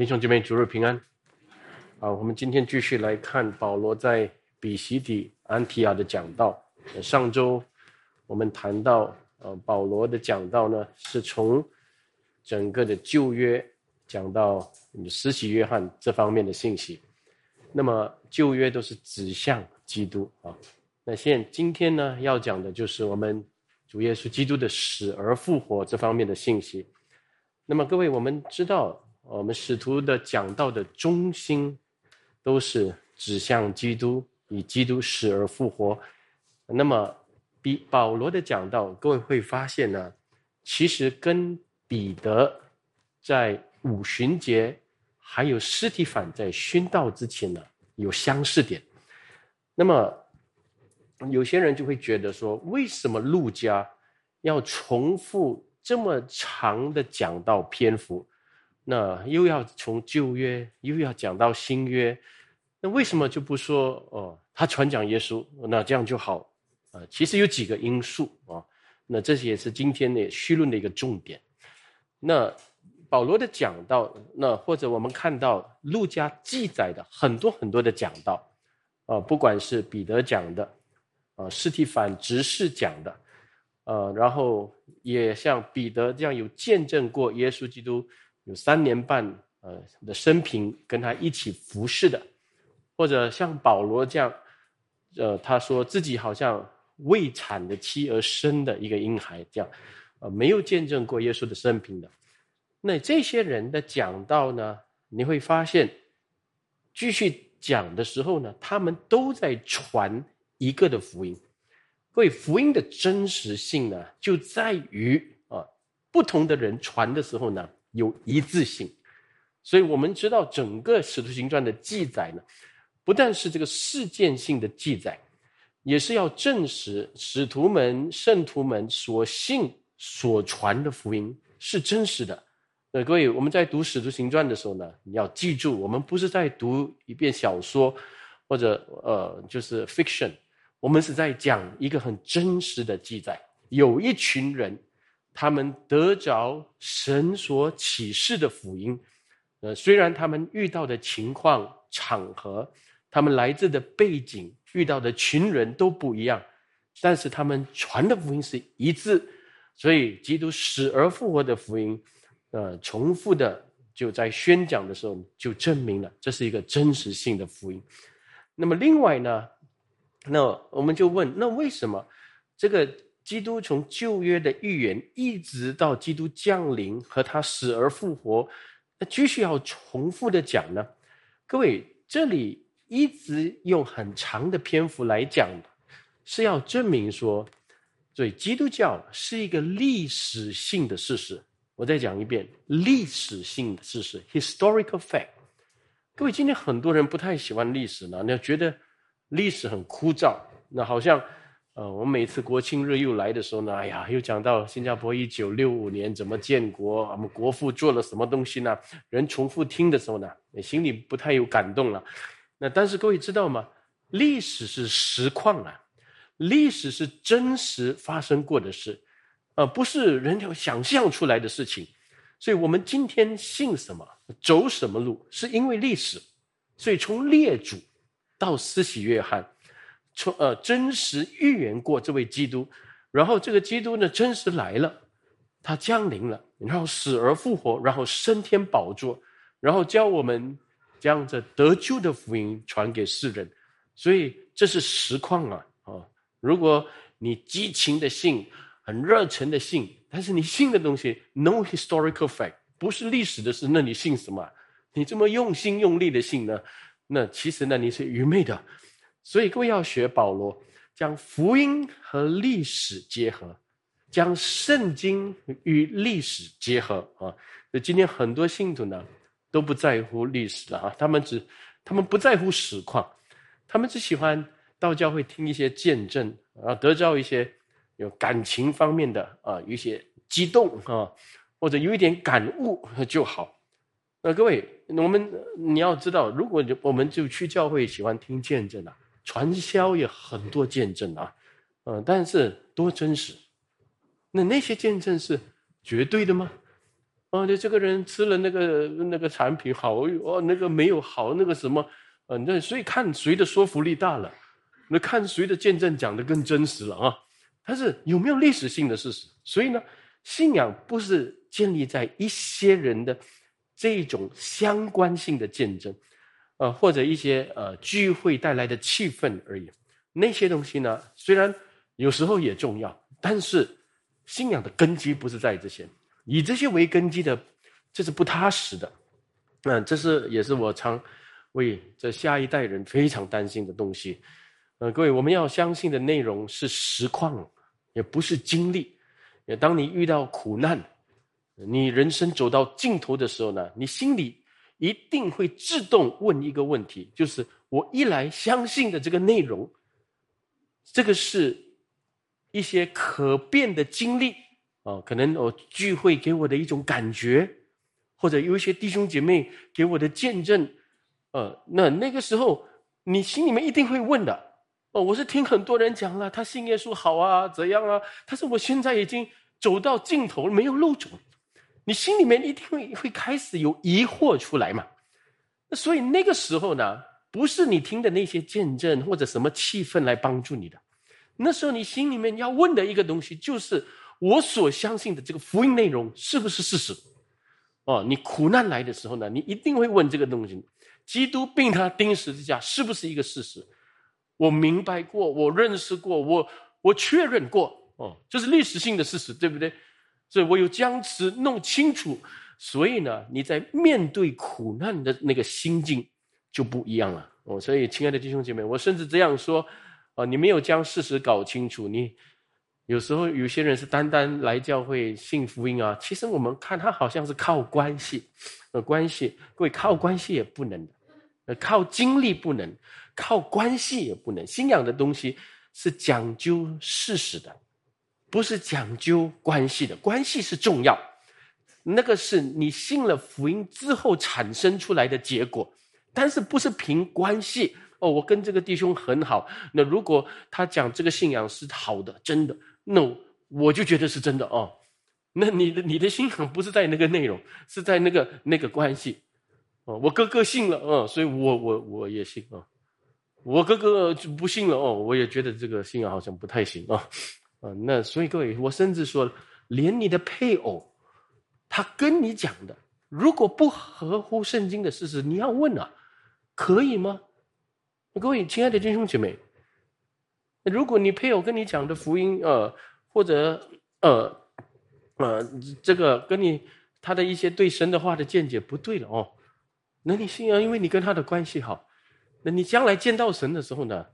弟兄姐妹，主日平安。啊，我们今天继续来看保罗在比西底安提亚的讲道。上周我们谈到，呃，保罗的讲道呢，是从整个的旧约讲到施洗约翰这方面的信息。那么旧约都是指向基督啊。那现今天呢，要讲的就是我们主耶稣基督的死而复活这方面的信息。那么各位，我们知道。我们使徒的讲道的中心，都是指向基督，以基督死而复活。那么，比保罗的讲道，各位会发现呢，其实跟彼得在五旬节，还有尸体反在殉道之前呢，有相似点。那么，有些人就会觉得说，为什么路加要重复这么长的讲道篇幅？那又要从旧约又要讲到新约，那为什么就不说哦？他传讲耶稣，那这样就好啊？其实有几个因素啊。那这也是今天的绪论的一个重点。那保罗的讲道，那或者我们看到路加记载的很多很多的讲道啊，不管是彼得讲的啊，斯提凡执事讲的，呃，然后也像彼得这样有见证过耶稣基督。有三年半呃的生平跟他一起服侍的，或者像保罗这样，呃，他说自己好像未产的妻而生的一个婴孩这样，呃，没有见证过耶稣的生平的，那这些人的讲道呢，你会发现，继续讲的时候呢，他们都在传一个的福音，所以福音的真实性呢，就在于啊，不同的人传的时候呢。有一致性，所以我们知道整个《使徒行传》的记载呢，不但是这个事件性的记载，也是要证实使徒们、圣徒们所信、所传的福音是真实的。呃，各位，我们在读《使徒行传》的时候呢，你要记住，我们不是在读一遍小说，或者呃，就是 fiction，我们是在讲一个很真实的记载，有一群人。他们得着神所启示的福音，呃，虽然他们遇到的情况、场合，他们来自的背景、遇到的群人都不一样，但是他们传的福音是一致。所以，基督死而复活的福音，呃，重复的就在宣讲的时候就证明了这是一个真实性的福音。那么，另外呢，那我们就问：那为什么这个？基督从旧约的预言一直到基督降临和他死而复活，那继续要重复的讲呢？各位，这里一直用很长的篇幅来讲，是要证明说，对基督教是一个历史性的事实。我再讲一遍，历史性的事实 （historical fact）。各位，今天很多人不太喜欢历史呢，那觉得历史很枯燥，那好像。呃，我们每次国庆日又来的时候呢，哎呀，又讲到新加坡一九六五年怎么建国，我们国父做了什么东西呢？人重复听的时候呢，心里不太有感动了。那但是各位知道吗？历史是实况啊，历史是真实发生过的事，呃，不是人要想象出来的事情。所以我们今天信什么，走什么路，是因为历史。所以从列祖到施洗约翰。从呃真实预言过这位基督，然后这个基督呢真实来了，他降临了，然后死而复活，然后升天宝座，然后教我们将这得救的福音传给世人，所以这是实况啊啊！如果你激情的信，很热忱的信，但是你信的东西 no historical fact 不是历史的事，那你信什么？你这么用心用力的信呢？那其实呢你是愚昧的。所以各位要学保罗，将福音和历史结合，将圣经与历史结合啊！所以今天很多信徒呢都不在乎历史了啊，他们只他们不在乎实况，他们只喜欢到教会听一些见证啊，得到一些有感情方面的啊，有一些激动啊，或者有一点感悟就好。那各位，我们你要知道，如果我们就去教会喜欢听见证啊。传销也很多见证啊，嗯，但是多真实？那那些见证是绝对的吗？哦，对，这个人吃了那个那个产品好，哦，那个没有好，那个什么，呃，那所以看谁的说服力大了，那看谁的见证讲的更真实了啊。但是有没有历史性的事实？所以呢，信仰不是建立在一些人的这种相关性的见证，呃，或者一些呃聚会带来的气氛而已。那些东西呢，虽然有时候也重要，但是信仰的根基不是在这些。以这些为根基的，这是不踏实的。嗯，这是也是我常为这下一代人非常担心的东西。呃，各位，我们要相信的内容是实况，也不是经历。也当你遇到苦难，你人生走到尽头的时候呢，你心里一定会自动问一个问题：就是我一来相信的这个内容，这个是一些可变的经历。哦，可能我聚会给我的一种感觉，或者有一些弟兄姐妹给我的见证，呃，那那个时候你心里面一定会问的，哦，我是听很多人讲了，他信耶稣好啊，怎样啊？但是我现在已经走到尽头，没有路走，你心里面一定会会开始有疑惑出来嘛？那所以那个时候呢，不是你听的那些见证或者什么气氛来帮助你的，那时候你心里面要问的一个东西就是。我所相信的这个福音内容是不是事实？哦，你苦难来的时候呢，你一定会问这个东西：基督病他钉十字架是不是一个事实？我明白过，我认识过，我我确认过，哦，这是历史性的事实，对不对？所以我有将此弄清楚。所以呢，你在面对苦难的那个心境就不一样了。哦，所以亲爱的弟兄姐妹，我甚至这样说：啊，你没有将事实搞清楚，你。有时候有些人是单单来教会信福音啊，其实我们看他好像是靠关系，呃，关系，各位靠关系也不能，呃，靠经历不能，靠关系也不能。信仰的东西是讲究事实的，不是讲究关系的。关系是重要，那个是你信了福音之后产生出来的结果，但是不是凭关系。哦，我跟这个弟兄很好，那如果他讲这个信仰是好的，真的。那我就觉得是真的哦。那你的你的信仰不是在那个内容，是在那个那个关系哦。我哥哥信了哦，所以我我我也信啊。我哥哥就不信了哦，我也觉得这个信仰好像不太行啊。啊，那所以各位，我甚至说，连你的配偶，他跟你讲的，如果不合乎圣经的事实，你要问啊，可以吗？各位亲爱的弟兄姐妹。如果你配偶跟你讲的福音，呃，或者呃，呃，这个跟你他的一些对神的话的见解不对了哦，那你信啊？因为你跟他的关系好，那你将来见到神的时候呢，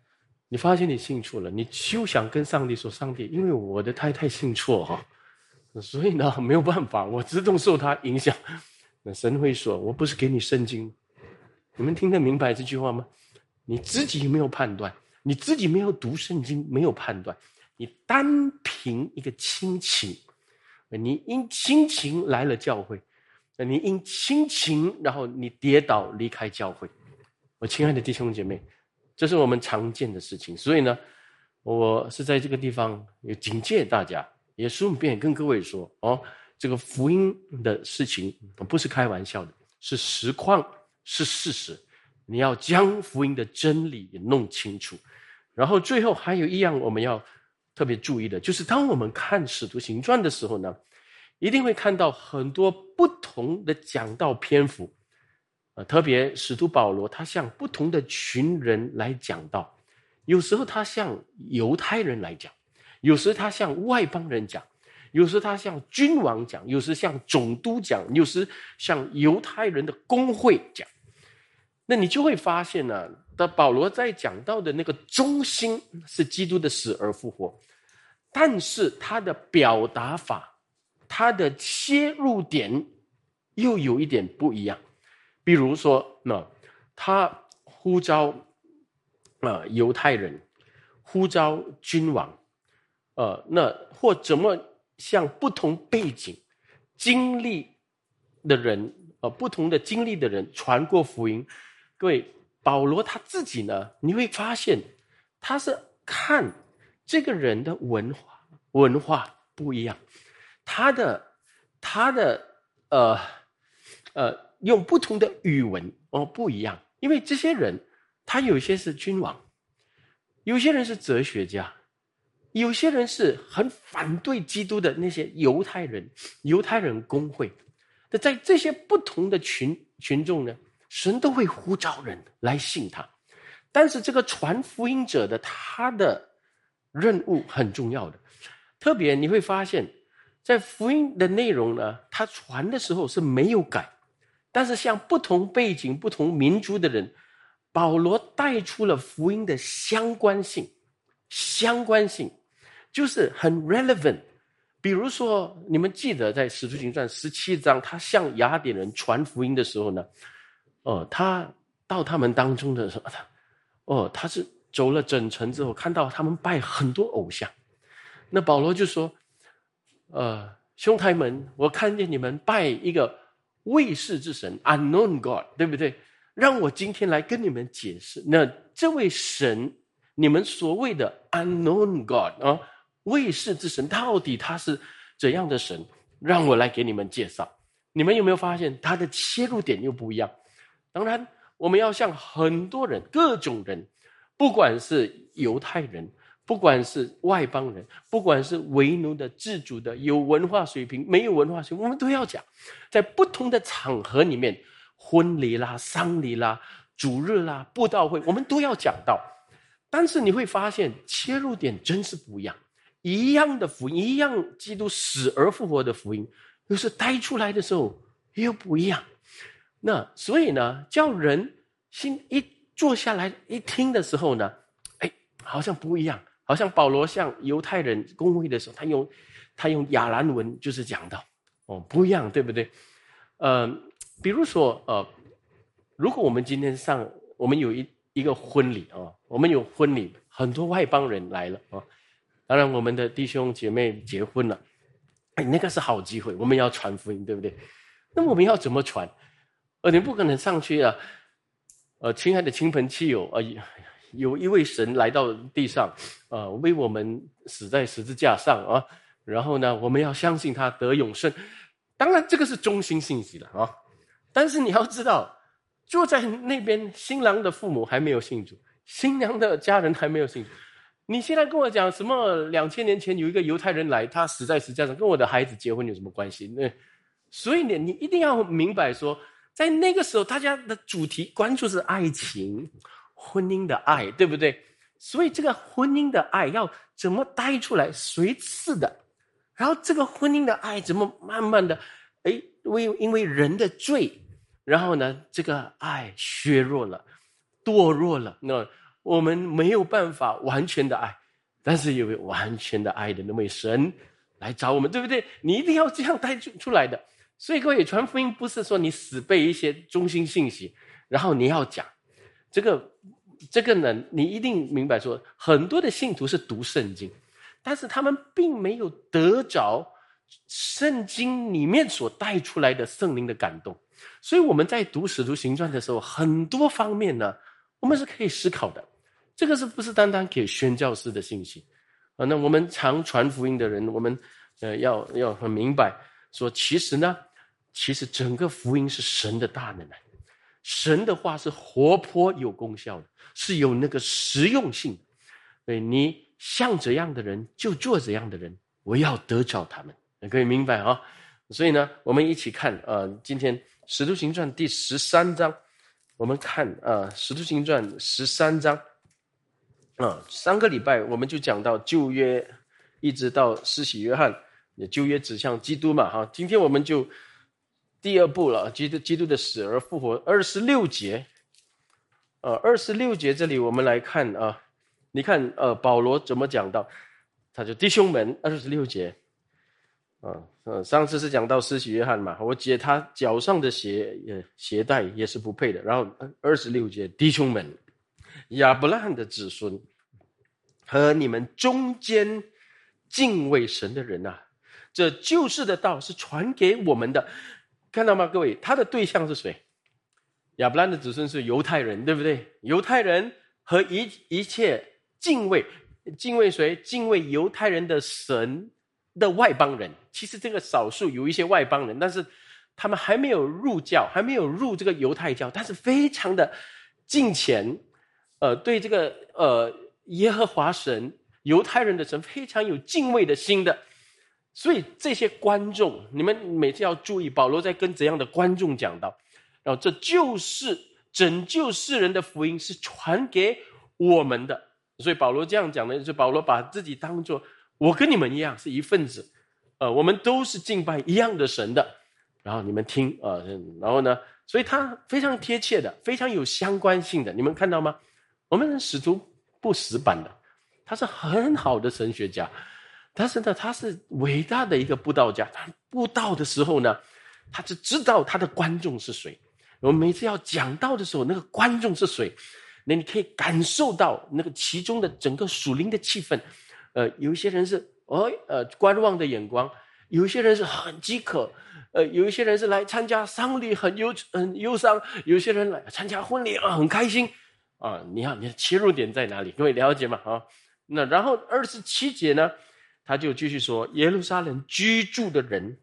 你发现你信错了，你就想跟上帝说：“上帝，因为我的太太信错哈，所以呢没有办法，我自动受他影响。”那神会说：“我不是给你圣经，你们听得明白这句话吗？你自己没有判断？”你自己没有读圣经，没有判断，你单凭一个亲情，你因亲情来了教会，你因亲情，然后你跌倒离开教会。我亲爱的弟兄姐妹，这是我们常见的事情。所以呢，我是在这个地方也警戒大家，也顺便跟各位说哦，这个福音的事情不是开玩笑的，是实况，是事实。你要将福音的真理也弄清楚。然后最后还有一样我们要特别注意的，就是当我们看《使徒行传》的时候呢，一定会看到很多不同的讲道篇幅，呃，特别使徒保罗他向不同的群人来讲道，有时候他向犹太人来讲，有时他向外邦人讲，有时他向君王讲，有时向总督讲，有时向犹太人的公会讲，那你就会发现呢。的保罗在讲到的那个中心是基督的死而复活，但是他的表达法，他的切入点又有一点不一样。比如说，那他呼召啊犹太人，呼召君王，呃，那或怎么向不同背景、经历的人，呃，不同的经历的人传过福音，各位。保罗他自己呢，你会发现，他是看这个人的文化文化不一样，他的他的呃呃用不同的语文哦不一样，因为这些人他有些是君王，有些人是哲学家，有些人是很反对基督的那些犹太人，犹太人工会。那在这些不同的群群众呢，神都会呼召人来信他，但是这个传福音者的他的任务很重要的，特别你会发现，在福音的内容呢，他传的时候是没有改，但是像不同背景、不同民族的人，保罗带出了福音的相关性，相关性就是很 relevant。比如说，你们记得在《使徒行传》十七章，他向雅典人传福音的时候呢，哦，他到他们当中的时候，哦，他是走了整城之后，看到他们拜很多偶像，那保罗就说：“呃，兄台们，我看见你们拜一个未世之神 （unknown God），对不对？让我今天来跟你们解释，那这位神，你们所谓的 unknown God 啊。”卫士之神到底他是怎样的神？让我来给你们介绍。你们有没有发现他的切入点又不一样？当然，我们要向很多人、各种人，不管是犹太人，不管是外邦人，不管是为奴的、自主的、有文化水平、没有文化水平，我们都要讲。在不同的场合里面，婚礼啦、丧礼啦、主日啦、布道会，我们都要讲到。但是你会发现，切入点真是不一样。一样的福音，一样基督死而复活的福音，又是带出来的时候又不一样。那所以呢，叫人心一坐下来一听的时候呢，哎，好像不一样。好像保罗向犹太人公会的时候，他用他用亚兰文就是讲到哦，不一样，对不对？呃，比如说呃，如果我们今天上我们有一一个婚礼啊，我们有婚礼，很多外邦人来了啊。当然，我们的弟兄姐妹结婚了，哎，那个是好机会，我们要传福音，对不对？那我们要怎么传？呃，你不可能上去啊，呃，亲爱的亲朋戚友而已，有一位神来到地上，呃，为我们死在十字架上啊，然后呢，我们要相信他得永生。当然，这个是中心信息了啊。但是你要知道，坐在那边，新郎的父母还没有信主，新娘的家人还没有信主。你现在跟我讲什么？两千年前有一个犹太人来，他死在十字架上，跟我的孩子结婚有什么关系？那所以呢，你一定要明白说，在那个时候，大家的主题关注是爱情、婚姻的爱，对不对？所以这个婚姻的爱要怎么带出来？随次的，然后这个婚姻的爱怎么慢慢的，哎，为因为人的罪，然后呢，这个爱削弱了，堕落了，那。我们没有办法完全的爱，但是有完全的爱的那位神来找我们，对不对？你一定要这样带出出来的。所以各位传福音不是说你死背一些中心信息，然后你要讲这个这个呢，你一定明白说，很多的信徒是读圣经，但是他们并没有得着圣经里面所带出来的圣灵的感动。所以我们在读使徒行传的时候，很多方面呢，我们是可以思考的。这个是不是单单给宣教师的信息啊？那我们常传福音的人，我们呃要要很明白，说其实呢，其实整个福音是神的大能啊，神的话是活泼有功效的，是有那个实用性。对你像怎样的人，就做怎样的人，我要得着他们，你可以明白啊？所以呢，我们一起看啊，今天使徒行传第十三章，我们看啊，使徒行传十三章。啊，上个礼拜我们就讲到旧约，一直到施洗约翰，旧约指向基督嘛，哈。今天我们就第二步了，基督基督的死而复活，二十六节，呃，二十六节这里我们来看啊，你看呃，保罗怎么讲到，他就弟兄们，二十六节，啊，呃，上次是讲到施洗约翰嘛，我解他脚上的鞋呃鞋带也是不配的，然后二十六节，弟兄们。亚伯拉罕的子孙和你们中间敬畏神的人呐，这救世的道是传给我们的，看到吗？各位，他的对象是谁？亚伯兰的子孙是犹太人，对不对？犹太人和一一切敬畏敬畏谁？敬畏犹太人的神的外邦人。其实这个少数有一些外邦人，但是他们还没有入教，还没有入这个犹太教，但是非常的敬虔，呃，对这个呃耶和华神、犹太人的神非常有敬畏的心的。所以这些观众，你们每次要注意，保罗在跟怎样的观众讲到，然后这就是拯救世人的福音是传给我们的。所以保罗这样讲的，就保罗把自己当做我跟你们一样是一份子，呃，我们都是敬拜一样的神的。然后你们听啊，然后呢，所以他非常贴切的，非常有相关性的。你们看到吗？我们使徒不死板的，他是很好的神学家，但是呢，他是伟大的一个布道家。他布道的时候呢，他只知道他的观众是谁。我每次要讲道的时候，那个观众是谁？那你可以感受到那个其中的整个属灵的气氛，呃，有一些人是哦呃观望的眼光，有一些人是很饥渴，呃，有一些人是来参加丧礼很忧很忧伤，有些人来参加婚礼啊很开心，啊，你看你的切入点在哪里？各位了解吗？啊，那然后二十七节呢，他就继续说耶路撒冷居住的人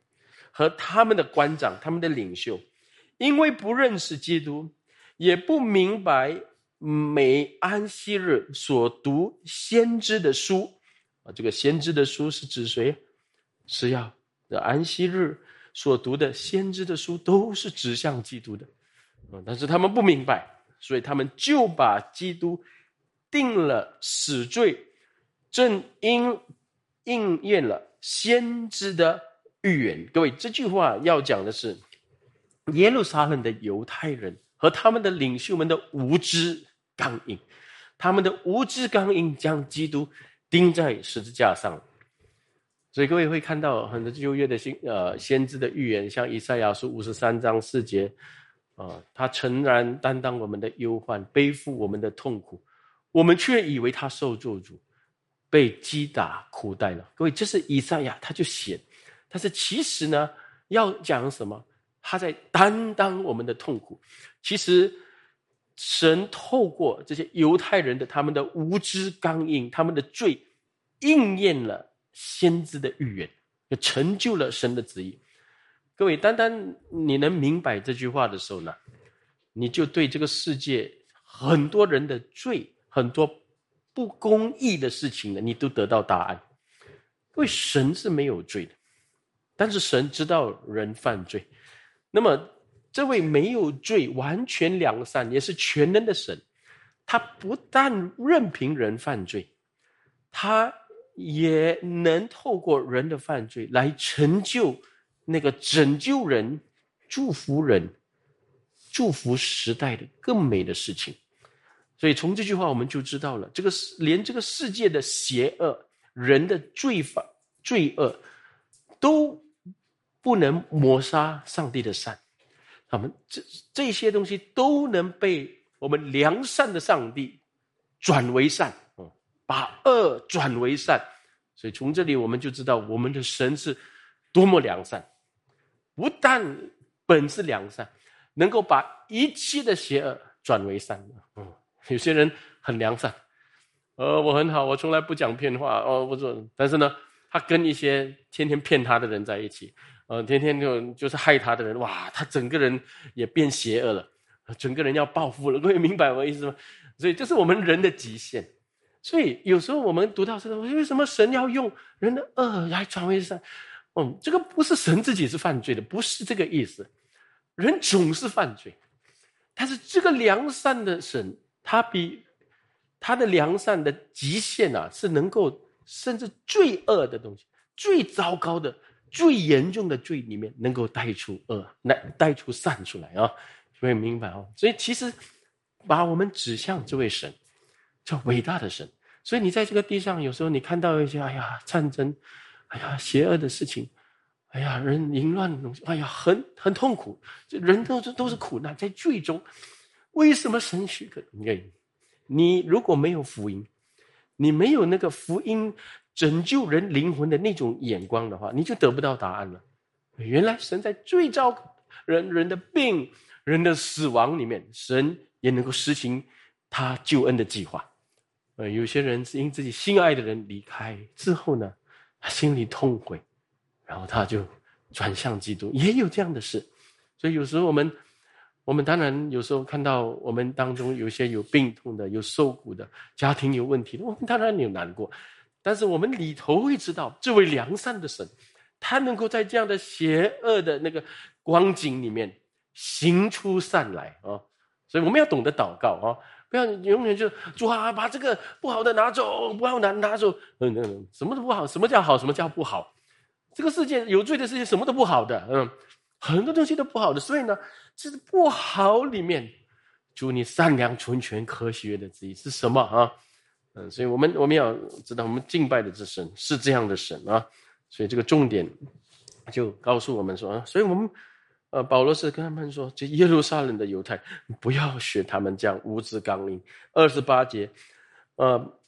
和他们的官长、他们的领袖，因为不认识基督，也不明白。每安息日所读先知的书啊，这个先知的书是指谁？是要的安息日所读的先知的书都是指向基督的，啊，但是他们不明白，所以他们就把基督定了死罪，正因应验了先知的预言。各位，这句话要讲的是耶路撒冷的犹太人和他们的领袖们的无知。刚硬，他们的无知刚硬将基督钉在十字架上，所以各位会看到很多旧约的先呃先知的预言，像以赛亚书五十三章四节，啊，他诚然担当我们的忧患，背负我们的痛苦，我们却以为他受咒诅，被击打苦待了。各位，这是以赛亚他就写，但是其实呢，要讲什么？他在担当我们的痛苦，其实。神透过这些犹太人的他们的无知刚硬，他们的罪，应验了先知的预言，就成就了神的旨意。各位，单单你能明白这句话的时候呢，你就对这个世界很多人的罪、很多不公义的事情呢，你都得到答案。因为神是没有罪的，但是神知道人犯罪，那么。这位没有罪、完全良善，也是全能的神，他不但任凭人犯罪，他也能透过人的犯罪来成就那个拯救人、祝福人、祝福时代的更美的事情。所以从这句话我们就知道了，这个世连这个世界的邪恶、人的罪法、罪恶，都不能抹杀上帝的善。他们这这些东西都能被我们良善的上帝转为善，哦，把恶转为善，所以从这里我们就知道我们的神是多么良善，不但本是良善，能够把一切的邪恶转为善。嗯，有些人很良善，呃，我很好，我从来不讲骗话，哦，我说，但是呢，他跟一些天天骗他的人在一起。呃，天天就就是害他的人，哇，他整个人也变邪恶了，整个人要报复了。各位明白我意思吗？所以这是我们人的极限。所以有时候我们读到这个，为什么神要用人的恶来转为善？嗯，这个不是神自己是犯罪的，不是这个意思。人总是犯罪，但是这个良善的神，他比他的良善的极限啊，是能够甚至最恶的东西，最糟糕的。最严重的罪里面，能够带出恶，来带出善出来啊！各位明白哦？所以其实把我们指向这位神，叫伟大的神。所以你在这个地上，有时候你看到一些哎呀战争，哎呀邪恶的事情，哎呀人淫乱的东西，哎呀很很痛苦，这人都是都是苦难在罪中。为什么神许可？你你如果没有福音，你没有那个福音。拯救人灵魂的那种眼光的话，你就得不到答案了。原来神在最糟人人的病、人的死亡里面，神也能够实行他救恩的计划。呃，有些人是因自己心爱的人离开之后呢，他心里痛悔，然后他就转向基督，也有这样的事。所以有时候我们，我们当然有时候看到我们当中有些有病痛的、有受苦的、家庭有问题的，我们当然有难过。但是我们里头会知道，这位良善的神，他能够在这样的邪恶的那个光景里面行出善来啊！所以我们要懂得祷告啊，不要永远就主啊，把这个不好的拿走，不好拿拿走。嗯嗯，什么都不好，什么叫好？什么叫不好？这个世界有罪的世界，什么都不好的。嗯，很多东西都不好的。所以呢，这是不好里面，祝你善良、纯全、科学的旨意是什么啊？嗯，所以我们我们要知道，我们敬拜的这神是这样的神啊，所以这个重点就告诉我们说啊，所以我们呃，保罗是跟他们说，这耶路撒冷的犹太不要学他们这样无知刚硬。二十八节，呃，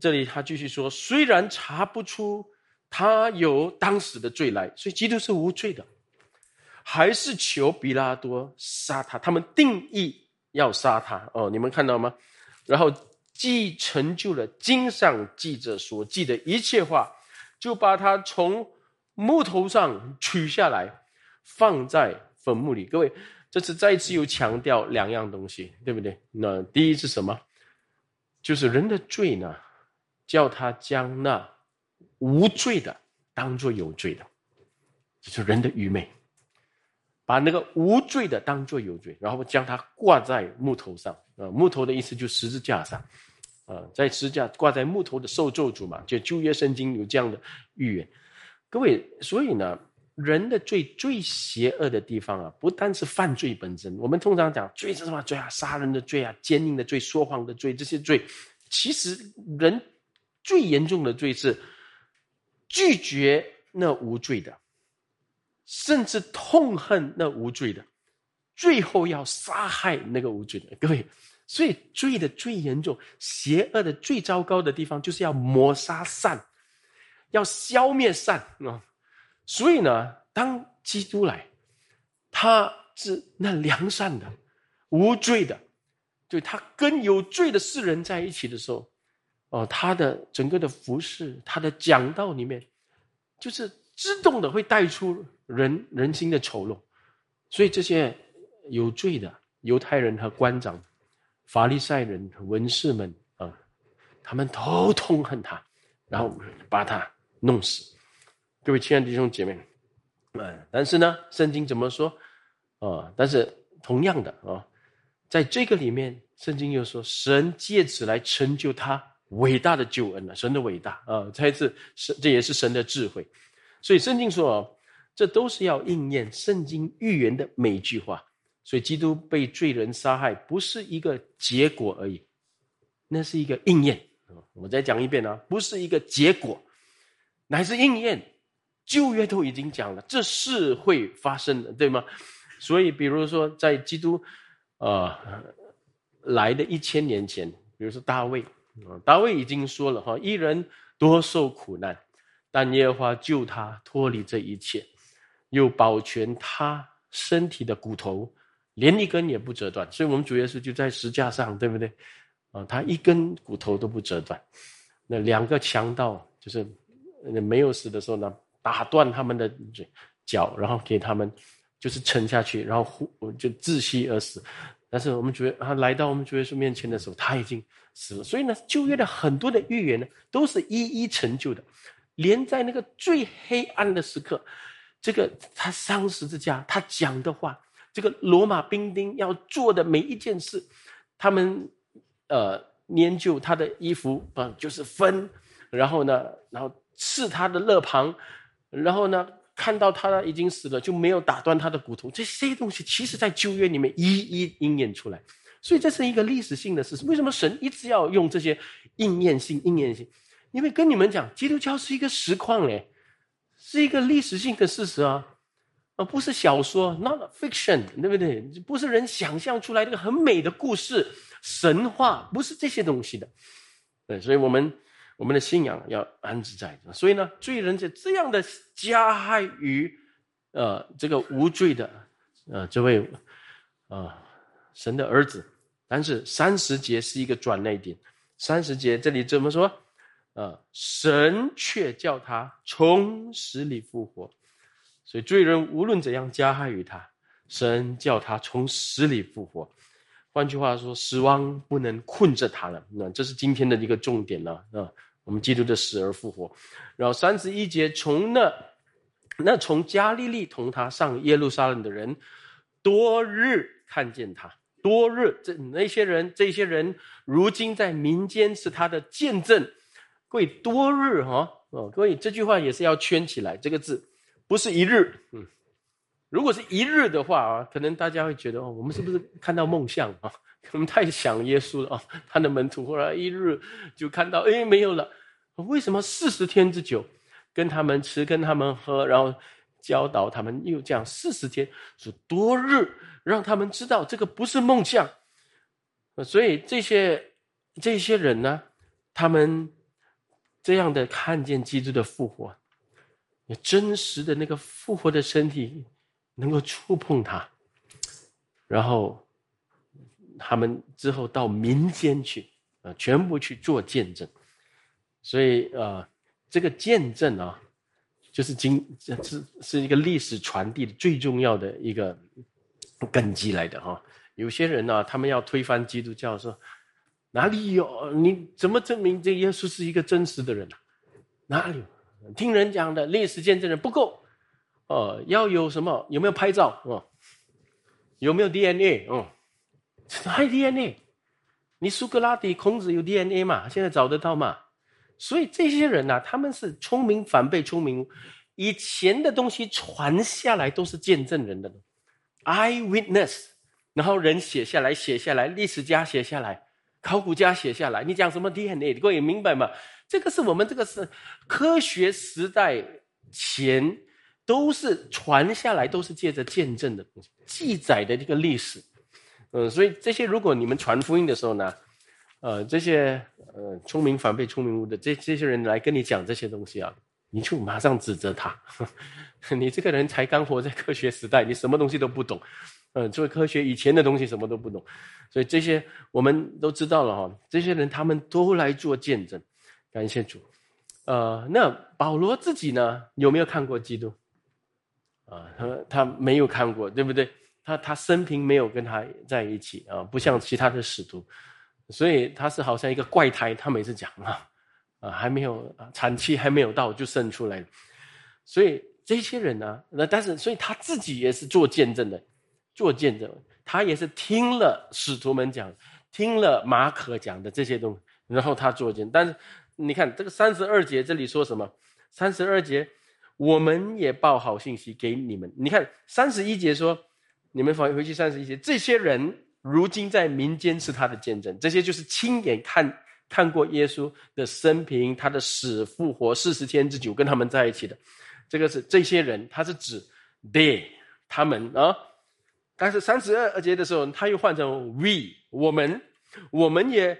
这里他继续说，虽然查不出他有当时的罪来，所以基督是无罪的，还是求比拉多杀他。他们定义要杀他哦，你们看到吗？然后。既成就了经上记者所记的一切话，就把它从木头上取下来，放在坟墓里。各位，这次再次又强调两样东西，对不对？那第一是什么？就是人的罪呢，叫他将那无罪的当做有罪的，这是人的愚昧，把那个无罪的当做有罪，然后将它挂在木头上。啊，木头的意思就十字架上。啊，在十字架挂在木头的受咒主嘛，就旧约圣经有这样的预言。各位，所以呢，人的罪最邪恶的地方啊，不单是犯罪本身。我们通常讲罪是什么罪啊？杀人的罪啊，奸淫的罪，说谎的罪，这些罪。其实人最严重的罪是拒绝那无罪的，甚至痛恨那无罪的，最后要杀害那个无罪的。各位。所以罪的最严重、邪恶的最糟糕的地方，就是要抹杀善，要消灭善啊！所以呢，当基督来，他是那良善的、无罪的，对他跟有罪的世人在一起的时候，哦，他的整个的服饰、他的讲道里面，就是自动的会带出人人心的丑陋。所以这些有罪的犹太人和官长。法利赛人、文士们啊，他们都痛恨他，然后把他弄死。各位亲爱的弟兄姐妹，嗯，但是呢，圣经怎么说啊？但是同样的啊，在这个里面，圣经又说，神借此来成就他伟大的救恩了。神的伟大啊，再一次，神这也是神的智慧。所以圣经说啊，这都是要应验圣经预言的每一句话。所以，基督被罪人杀害，不是一个结果而已，那是一个应验。我再讲一遍啊，不是一个结果，乃是应验。旧约都已经讲了，这是会发生的，对吗？所以，比如说，在基督，呃，来的一千年前，比如说大卫，啊，大卫已经说了哈，一人多受苦难，但耶和华救他脱离这一切，又保全他身体的骨头。连一根也不折断，所以我们主耶稣就在石架上，对不对？啊，他一根骨头都不折断。那两个强盗就是没有死的时候呢，打断他们的脚，然后给他们就是沉下去，然后呼就窒息而死。但是我们主耶他来到我们主耶稣面前的时候，他已经死了。所以呢，旧约的很多的预言呢，都是一一成就的。连在那个最黑暗的时刻，这个他上十字架，他讲的话。这个罗马兵丁要做的每一件事，他们呃研究他的衣服啊，就是分，然后呢，然后刺他的肋旁，然后呢，看到他已经死了，就没有打断他的骨头。这些东西其实在旧约里面一一应验出来，所以这是一个历史性的事实。为什么神一直要用这些应验性、应验性？因为跟你们讲，基督教是一个实况嘞，是一个历史性的事实啊。而不是小说，not fiction，对不对？不是人想象出来这个很美的故事、神话，不是这些东西的。对，所以我们我们的信仰要安置在。所以呢，罪人就这样的加害于呃这个无罪的呃这位啊神的儿子。但是三十节是一个转捩点，三十节这里怎么说？啊，神却叫他从死里复活。所以罪人无论怎样加害于他，神叫他从死里复活。换句话说，死亡不能困着他了。那这是今天的一个重点了啊！我们基督的死而复活。然后三十一节，从那那从加利利同他上耶路撒冷的人，多日看见他，多日这那些人，这些人如今在民间是他的见证。各位多日哈哦，各位这句话也是要圈起来，这个字不是一日，嗯。如果是一日的话啊，可能大家会觉得哦，我们是不是看到梦象啊？我们太想耶稣了啊！他的门徒后来一日就看到，哎，没有了。为什么四十天之久，跟他们吃，跟他们喝，然后教导他们，又这样四十天，是多日，让他们知道这个不是梦象。所以这些这些人呢，他们这样的看见基督的复活，你真实的那个复活的身体。能够触碰他，然后他们之后到民间去，啊，全部去做见证。所以，呃，这个见证啊，就是经是是一个历史传递的最重要的一个根基来的哈。有些人呢，他们要推翻基督教，说哪里有？你怎么证明这耶稣是一个真实的人呢？哪里有？听人讲的历史见证人不够。哦，要有什么？有没有拍照？哦，有没有 DNA？哦，还 DNA？你苏格拉底、孔子有 DNA 嘛？现在找得到嘛？所以这些人呐，他们是聪明反被聪明。以前的东西传下来都是见证人的，eyewitness。然后人写下来，写下来，历史家写下来，考古家写下来。你讲什么 DNA？各位明白吗？这个是我们这个是科学时代前。都是传下来，都是借着见证的东西记载的这个历史，嗯，所以这些如果你们传福音的时候呢，呃，这些呃聪明反被聪明误的这这些人来跟你讲这些东西啊，你就马上指责他，你这个人才刚活在科学时代，你什么东西都不懂，嗯，做科学以前的东西什么都不懂，所以这些我们都知道了哈，这些人他们都来做见证，感谢主，呃，那保罗自己呢有没有看过基督？啊，他他没有看过，对不对？他他生平没有跟他在一起啊，不像其他的使徒，所以他是好像一个怪胎。他每次讲啊，啊，还没有产期还没有到就生出来了。所以这些人呢，那但是所以他自己也是做见证的，做见证，他也是听了使徒们讲，听了马可讲的这些东西，然后他做见。但是你看这个三十二节这里说什么？三十二节。我们也报好信息给你们。你看三十一节说，你们返回去三十一节，这些人如今在民间是他的见证，这些就是亲眼看看过耶稣的生平，他的死复活四十天之久，跟他们在一起的，这个是这些人，他是指 they 他们啊。但是三十二节的时候，他又换成 we 我们，我们也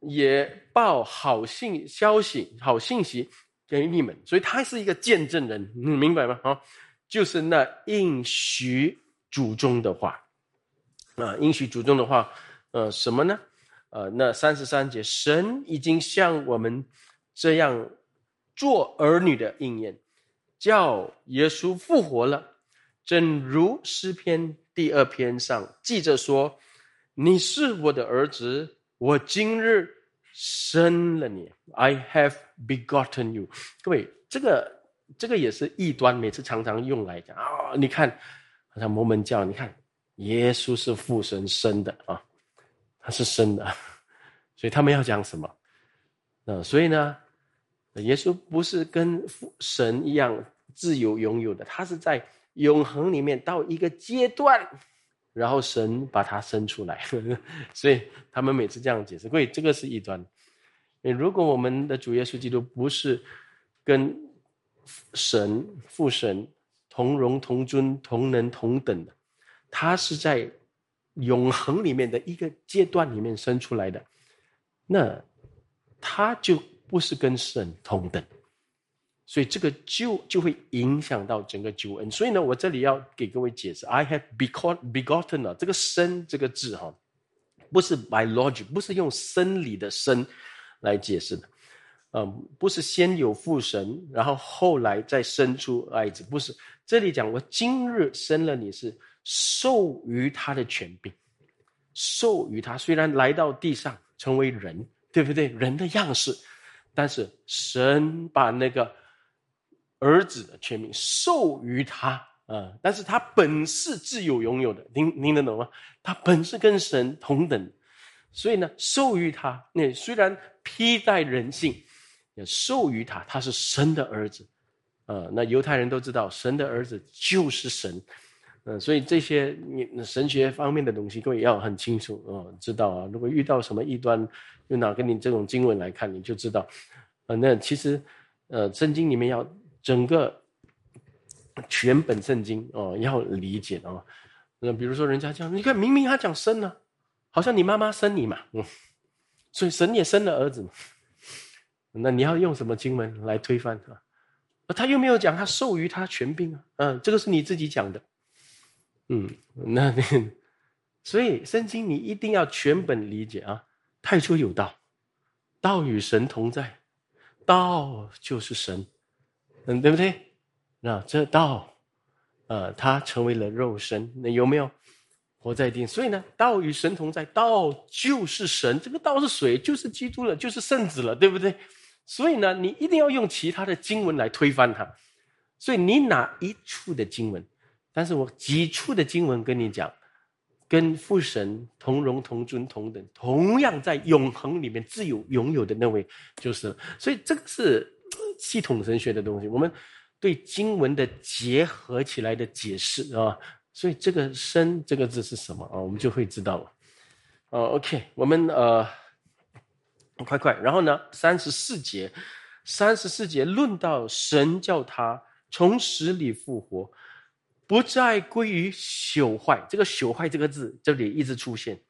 也报好信消息，好信息。给你们，所以他是一个见证人，你明白吗？啊，就是那应许祖宗的话，啊，应许祖宗的话，呃，什么呢？呃，那三十三节，神已经向我们这样做儿女的应验，叫耶稣复活了，正如诗篇第二篇上记着说：“你是我的儿子，我今日。”生了你，I have begotten you。各位，这个这个也是异端，每次常常用来讲啊。你看，好像摩门教，你看耶稣是父神生的啊，他是生的，所以他们要讲什么？呃，所以呢，耶稣不是跟父神一样自由拥有的，他是在永恒里面到一个阶段。然后神把他生出来，所以他们每次这样解释，所以这个是异端。如果我们的主耶稣基督不是跟神父神同荣同尊同能同等的，他是在永恒里面的一个阶段里面生出来的，那他就不是跟神同等。所以这个就就会影响到整个救恩。所以呢，我这里要给各位解释：I have begotten 啊，这个生这个字哈，不是 biology，不是用生理的生来解释的。嗯，不是先有父神，然后后来再生出爱子，不是。这里讲我今日生了你是授予他的权柄，授予他。虽然来到地上成为人，对不对？人的样式，但是神把那个儿子的权柄授予他啊。但是他本是自有拥有的，听听得懂吗？他本是跟神同等，所以呢，授予他。那虽然披戴人性，也授予他，他是神的儿子。呃，那犹太人都知道，神的儿子就是神，嗯，所以这些你神学方面的东西，各位要很清楚哦，知道啊。如果遇到什么异端，用拿给你这种经文来看，你就知道，呃，那其实，呃，圣经里面要整个全本圣经哦，要理解哦。那比如说，人家讲，你看明明他讲生呢，好像你妈妈生你嘛，嗯，所以神也生了儿子嘛，那你要用什么经文来推翻他？他又没有讲他授予他权柄啊，嗯，这个是你自己讲的，嗯，那你所以圣经你一定要全本理解啊。太初有道，道与神同在，道就是神，嗯，对不对？那这道，呃，他成为了肉身，那有没有活在地？所以呢，道与神同在，道就是神，这个道是谁？就是基督了，就是圣子了，对不对？所以呢，你一定要用其他的经文来推翻它。所以你哪一处的经文？但是我几处的经文跟你讲，跟父神同荣同尊同等，同样在永恒里面自有拥有的那位就是。所以这个是系统神学的东西，我们对经文的结合起来的解释啊。所以这个“生”这个字是什么啊？我们就会知道了。哦，OK，我们呃。快快，然后呢？三十四节，三十四节论到神叫他从死里复活，不再归于朽坏。这个“朽坏”这个字这里一直出现。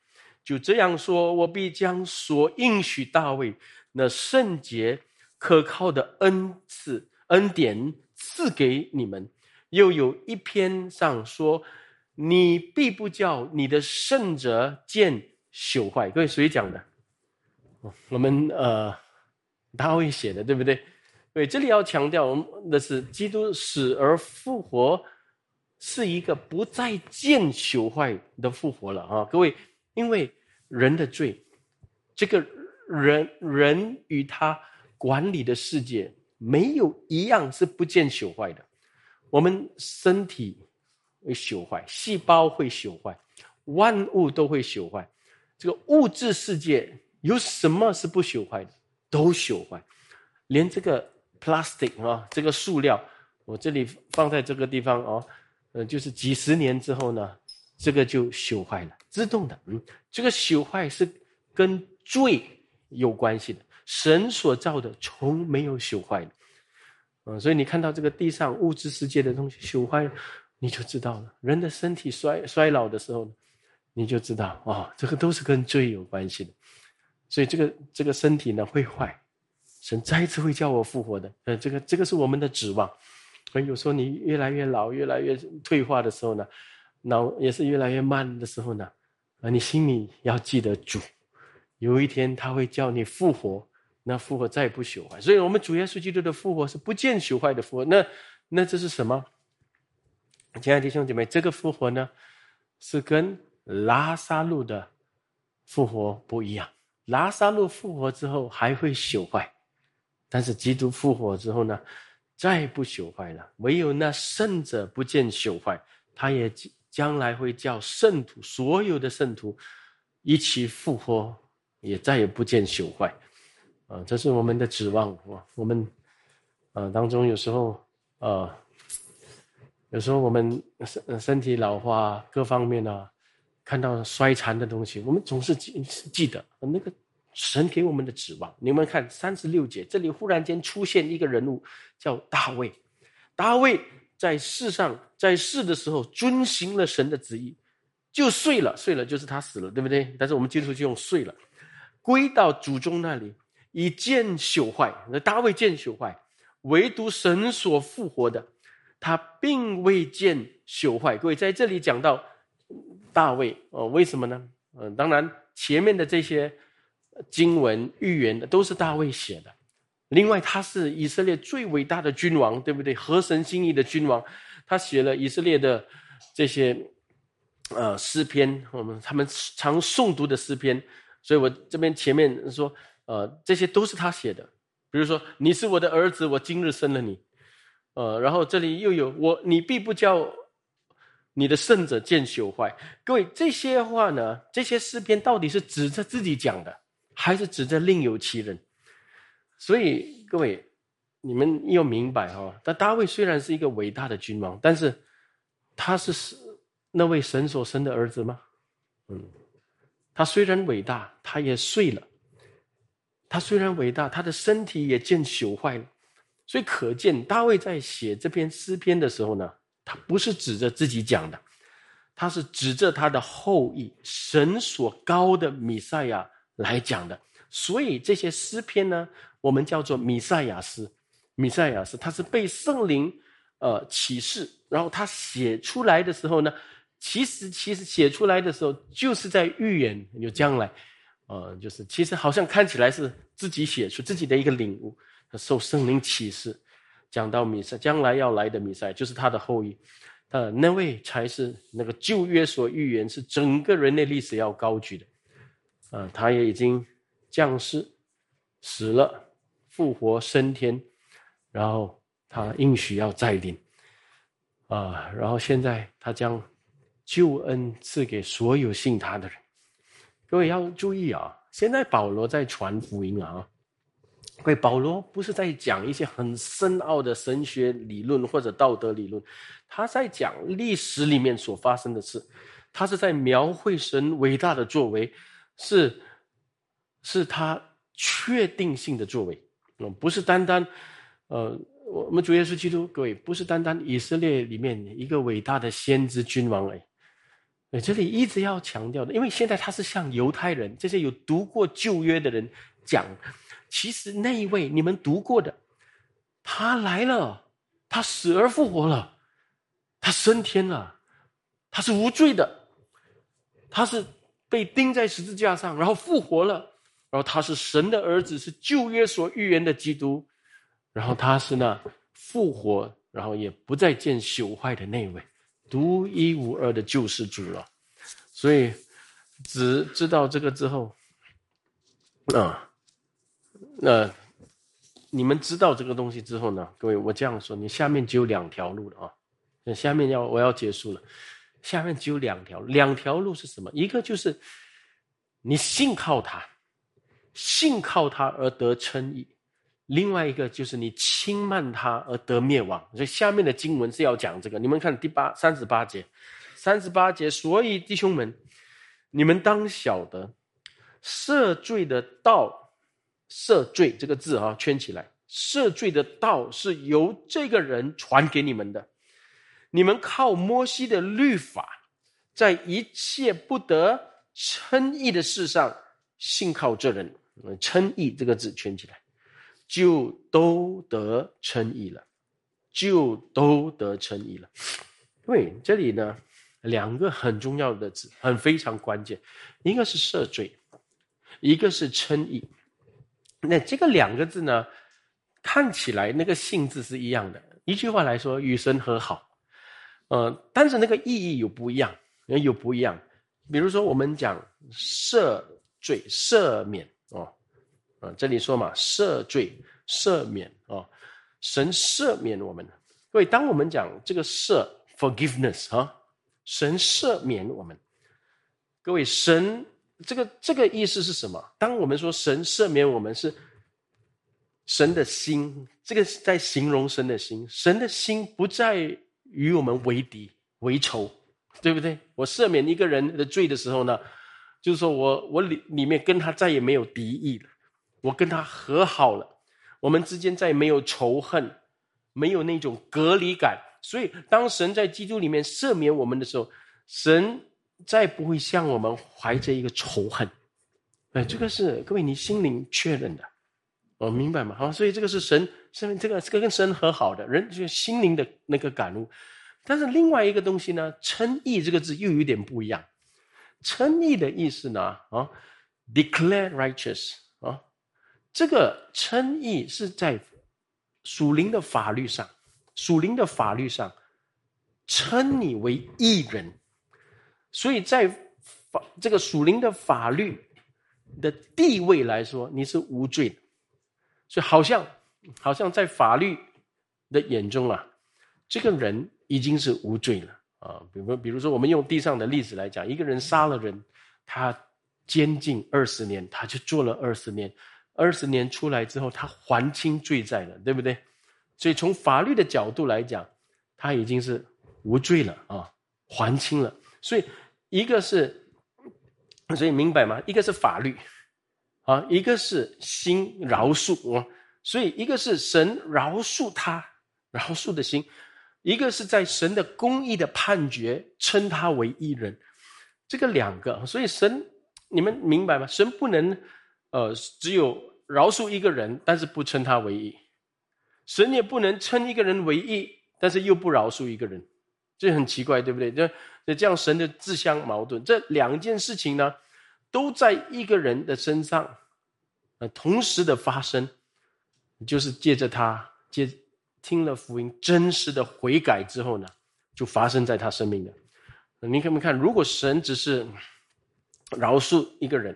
就这样说，我必将所应许大卫那圣洁可靠的恩赐恩典赐给你们。又有一篇上说，你必不叫你的圣者见朽坏。各位谁讲的？我们呃，大卫写的对不对？对，这里要强调我们的是，基督死而复活，是一个不再见朽坏的复活了啊！各位，因为人的罪，这个人人与他管理的世界没有一样是不见朽坏的。我们身体会朽坏，细胞会朽坏，万物都会朽坏，这个物质世界。有什么是不朽坏的？都朽坏，连这个 plastic 啊，这个塑料，我这里放在这个地方哦，呃，就是几十年之后呢，这个就朽坏了，自动的。嗯，这个朽坏是跟罪有关系的。神所造的从没有朽坏的，嗯，所以你看到这个地上物质世界的东西朽坏，你就知道了。人的身体衰衰老的时候，你就知道啊，这个都是跟罪有关系的。所以这个这个身体呢会坏，神再一次会叫我复活的。呃，这个这个是我们的指望。所以有时候你越来越老、越来越退化的时候呢，脑也是越来越慢的时候呢，啊，你心里要记得主，有一天他会叫你复活，那复活再也不朽坏。所以我们主耶稣基督的复活是不见朽坏的复活。那那这是什么？亲爱的弟兄姐妹，这个复活呢，是跟拉萨路的复活不一样。拉萨路复活之后还会朽坏，但是基督复活之后呢，再不朽坏了。唯有那圣者不见朽坏，他也将来会叫圣徒所有的圣徒一起复活，也再也不见朽坏。啊，这是我们的指望啊！我们啊当中有时候啊，有时候我们身身体老化各方面啊。看到衰残的东西，我们总是记记得那个神给我们的指望。你们看三十六节，这里忽然间出现一个人物，叫大卫。大卫在世上在世的时候遵行了神的旨意，就睡了，睡了就是他死了，对不对？但是我们基督徒就用睡了，归到祖宗那里，以见朽坏。那大卫见朽坏，唯独神所复活的，他并未见朽坏。各位在这里讲到。大卫哦，为什么呢？嗯，当然前面的这些经文预言的都是大卫写的。另外，他是以色列最伟大的君王，对不对？合神心意的君王，他写了以色列的这些呃诗篇，我们他们常诵读的诗篇，所以我这边前面说，呃，这些都是他写的。比如说，你是我的儿子，我今日生了你。呃，然后这里又有我，你必不叫你的圣者见朽坏。各位，这些话呢，这些诗篇到底是指着自己讲的，还是指着另有其人？所以各位，你们要明白哈，但大卫虽然是一个伟大的君王，但是他是那位神所生的儿子吗？嗯，他虽然伟大，他也睡了；他虽然伟大，他的身体也见朽坏了。所以可见，大卫在写这篇诗篇的时候呢，他不是指着自己讲的，他是指着他的后裔神所高的米赛亚来讲的。所以这些诗篇呢，我们叫做米赛亚诗。米赛亚诗，他是被圣灵呃启示，然后他写出来的时候呢，其实其实写出来的时候就是在预言有将来，呃，就是其实好像看起来是自己写出自己的一个领悟。受圣灵启示，讲到弥赛将来要来的弥赛，就是他的后裔，呃，那位才是那个旧约所预言，是整个人类历史要高举的，啊，他也已经降世，死了，复活升天，然后他应许要再临，啊，然后现在他将救恩赐给所有信他的人。各位要注意啊，现在保罗在传福音啊。各位，保罗不是在讲一些很深奥的神学理论或者道德理论，他在讲历史里面所发生的事，他是在描绘神伟大的作为，是是他确定性的作为，嗯，不是单单，呃，我们主耶稣基督，各位不是单单以色列里面一个伟大的先知君王而已，哎，这里一直要强调的，因为现在他是向犹太人这些有读过旧约的人讲。其实那一位你们读过的，他来了，他死而复活了，他升天了，他是无罪的，他是被钉在十字架上，然后复活了，然后他是神的儿子，是旧约所预言的基督，然后他是那复活，然后也不再见朽坏的那位独一无二的救世主了。所以只知道这个之后，啊。那你们知道这个东西之后呢？各位，我这样说，你下面只有两条路了啊！下面要我要结束了，下面只有两条，两条路是什么？一个就是你信靠他，信靠他而得称义；另外一个就是你轻慢他而得灭亡。所以下面的经文是要讲这个。你们看第八三十八节，三十八节，所以弟兄们，你们当晓得赦罪的道。赦罪这个字啊，圈起来。赦罪的道是由这个人传给你们的。你们靠摩西的律法，在一切不得称义的事上，信靠这人。称义这个字圈起来，就都得称义了，就都得称义了。对，这里呢，两个很重要的字，很非常关键，一个是赦罪，一个是称义。那这个两个字呢，看起来那个性质是一样的。一句话来说，与神和好，呃，但是那个意义有不一样，有不一样。比如说，我们讲赦罪、赦免，啊，这里说嘛，赦罪、赦免哦，神赦免我们。各位，当我们讲这个赦 （forgiveness） 啊，神赦免我们。各位，神。这个这个意思是什么？当我们说神赦免我们，是神的心，这个是在形容神的心。神的心不再与我们为敌为仇，对不对？我赦免一个人的罪的时候呢，就是说我我里里面跟他再也没有敌意了，我跟他和好了，我们之间再没有仇恨，没有那种隔离感。所以，当神在基督里面赦免我们的时候，神。再不会向我们怀着一个仇恨，哎，这个是各位你心灵确认的，我明白吗？好，所以这个是神，是这个这个跟神和好的人，就是心灵的那个感悟。但是另外一个东西呢，称义这个字又有点不一样。称义的意思呢，啊，declare righteous 啊，这个称义是在属灵的法律上，属灵的法律上称你为义人。所以在法这个属灵的法律的地位来说，你是无罪的。所以好像好像在法律的眼中啊，这个人已经是无罪了啊。比如比如说，我们用地上的例子来讲，一个人杀了人，他监禁二十年，他就做了二十年，二十年出来之后，他还清罪债了，对不对？所以从法律的角度来讲，他已经是无罪了啊，还清了。所以一个是，所以明白吗？一个是法律。啊，一个是心饶恕啊，所以一个是神饶恕他，饶恕的心；一个是在神的公义的判决称他为义人，这个两个，所以神，你们明白吗？神不能，呃，只有饶恕一个人，但是不称他为义；神也不能称一个人为义，但是又不饶恕一个人，这很奇怪，对不对？这这样神的自相矛盾，这两件事情呢？都在一个人的身上，同时的发生，就是借着他接听了福音，真实的悔改之后呢，就发生在他生命的。你看没看？如果神只是饶恕一个人，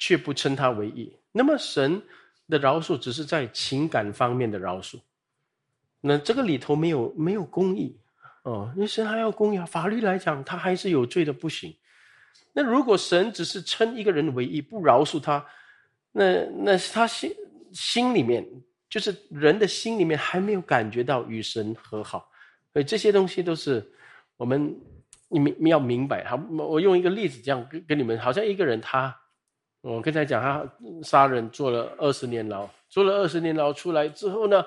却不称他为义，那么神的饶恕只是在情感方面的饶恕，那这个里头没有没有公义哦，因为神还要公义。法律来讲，他还是有罪的，不行。那如果神只是称一个人为义，不饶恕他，那那是他心心里面，就是人的心里面还没有感觉到与神和好，所以这些东西都是我们你们要明白。好，我用一个例子这样跟跟你们，好像一个人他，我刚才讲他杀人坐了二十年牢，坐了二十年牢出来之后呢，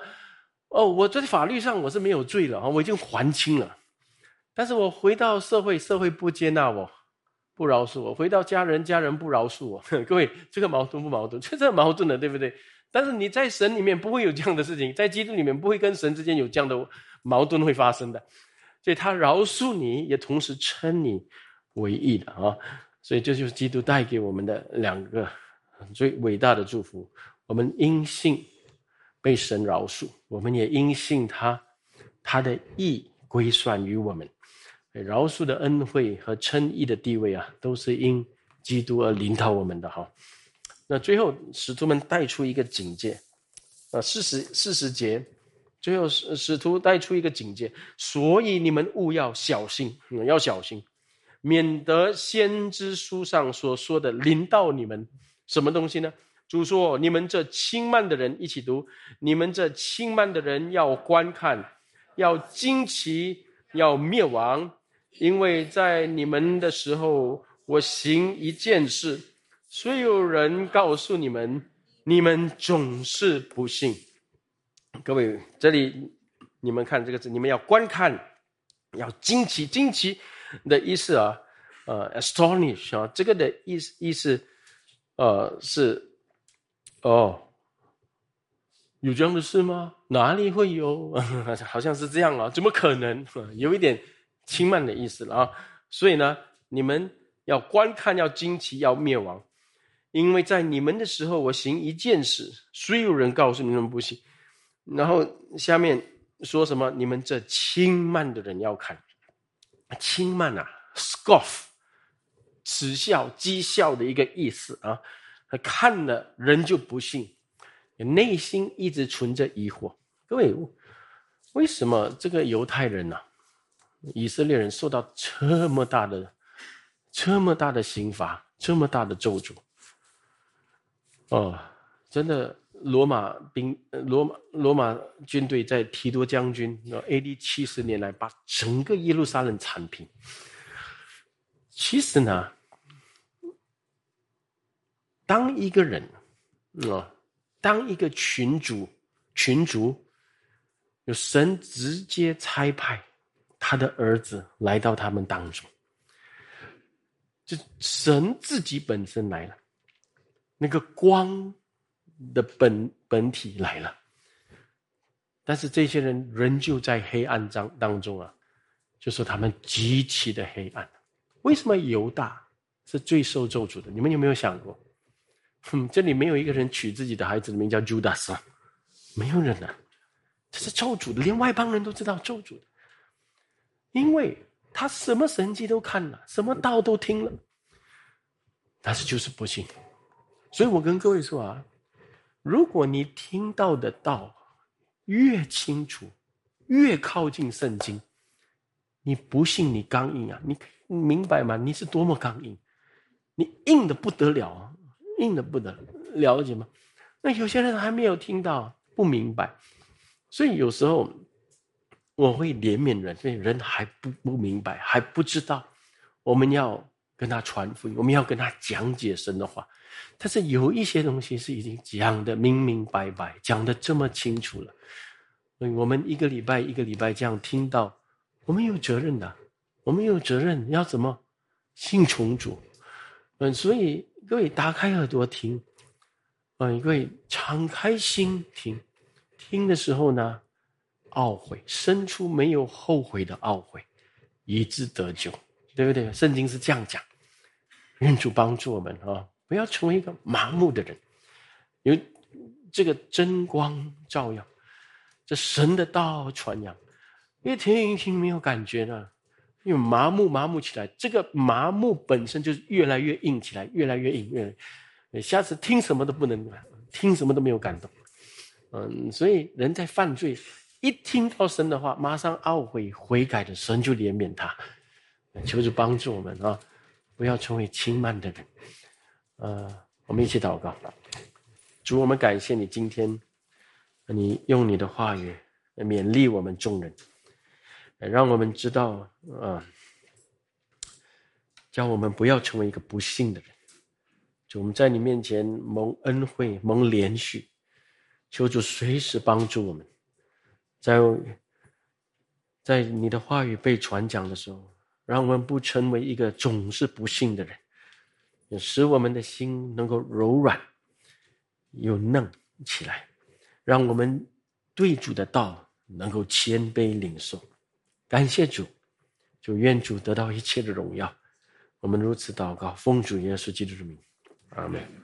哦，我在法律上我是没有罪了啊，我已经还清了，但是我回到社会，社会不接纳我。不饶恕我，回到家人，家人不饶恕我。各位，这个矛盾不矛盾？这这矛盾的，对不对？但是你在神里面不会有这样的事情，在基督里面不会跟神之间有这样的矛盾会发生的。所以他饶恕你，也同时称你为义的啊。所以这就是基督带给我们的两个最伟大的祝福。我们因信被神饶恕，我们也因信他，他的义归算于我们。饶恕的恩惠和称义的地位啊，都是因基督而领导我们的哈。那最后使徒们带出一个警戒，啊，四十四十节，最后使使徒带出一个警戒，所以你们务要小心，要小心，免得先知书上所说的临到你们什么东西呢？主说：你们这轻慢的人一起读，你们这轻慢的人要观看，要惊奇，要灭亡。因为在你们的时候，我行一件事，所有人告诉你们，你们总是不信。各位，这里你们看这个字，你们要观看，要惊奇，惊奇的意思啊，呃，astonish 啊，这个的意思意思，呃，是哦，有这样的事吗？哪里会有？好像是这样啊，怎么可能？有一点。轻慢的意思了啊，所以呢，你们要观看，要惊奇，要灭亡，因为在你们的时候，我行一件事，虽有人告诉你们不行，然后下面说什么？你们这轻慢的人要看，轻慢啊，scoff，耻笑、讥笑的一个意思啊，他看了人就不信，内心一直存着疑惑。各位，为什么这个犹太人呐？以色列人受到这么大的、这么大的刑罚，这么大的咒诅，哦，真的，罗马兵、罗马罗马军队在提多将军，A.D. 七十年来把整个耶路撒冷铲平。其实呢，当一个人啊，当一个群主、群主，有神直接差派。他的儿子来到他们当中，就神自己本身来了，那个光的本本体来了，但是这些人仍旧在黑暗当当中啊，就说他们极其的黑暗。为什么犹大是最受咒诅的？你们有没有想过？哼，这里没有一个人取自己的孩子的名叫 Judas，没有人啊，这是咒诅的，连外邦人都知道咒诅的。因为他什么神迹都看了，什么道都听了，但是就是不信。所以我跟各位说啊，如果你听到的道越清楚，越靠近圣经，你不信你刚硬啊？你明白吗？你是多么刚硬，你硬的不得了啊，硬的不得了了解吗？那有些人还没有听到，不明白，所以有时候。我会怜悯人，所以人还不不明白，还不知道，我们要跟他传福音，我们要跟他讲解神的话。但是有一些东西是已经讲的明明白白，讲的这么清楚了。我们一个礼拜一个礼拜这样听到，我们有责任的，我们有责任要怎么信从主？嗯，所以各位打开耳朵听，嗯，各位敞开心听，听的时候呢？懊悔，生出没有后悔的懊悔，以致得救，对不对？圣经是这样讲。愿主帮助我们啊，不要成为一个麻木的人，有这个真光照耀，这神的道传扬，越听越听没有感觉了，因为麻木麻木起来，这个麻木本身就是越来越硬起来，越来越硬，越下次听什么都不能，听什么都没有感动。嗯，所以人在犯罪。一听到神的话，马上懊悔悔改的神就怜悯他，求主帮助我们啊，不要成为轻慢的人。呃，我们一起祷告，主，我们感谢你今天，你用你的话语勉励我们众人，让我们知道啊，叫我们不要成为一个不幸的人。就我们在你面前蒙恩惠、蒙连续，求主随时帮助我们。在在你的话语被传讲的时候，让我们不成为一个总是不幸的人，也使我们的心能够柔软，又嫩起来，让我们对主的道能够谦卑领受。感谢主，就愿主得到一切的荣耀。我们如此祷告，奉主耶稣基督的名，阿门。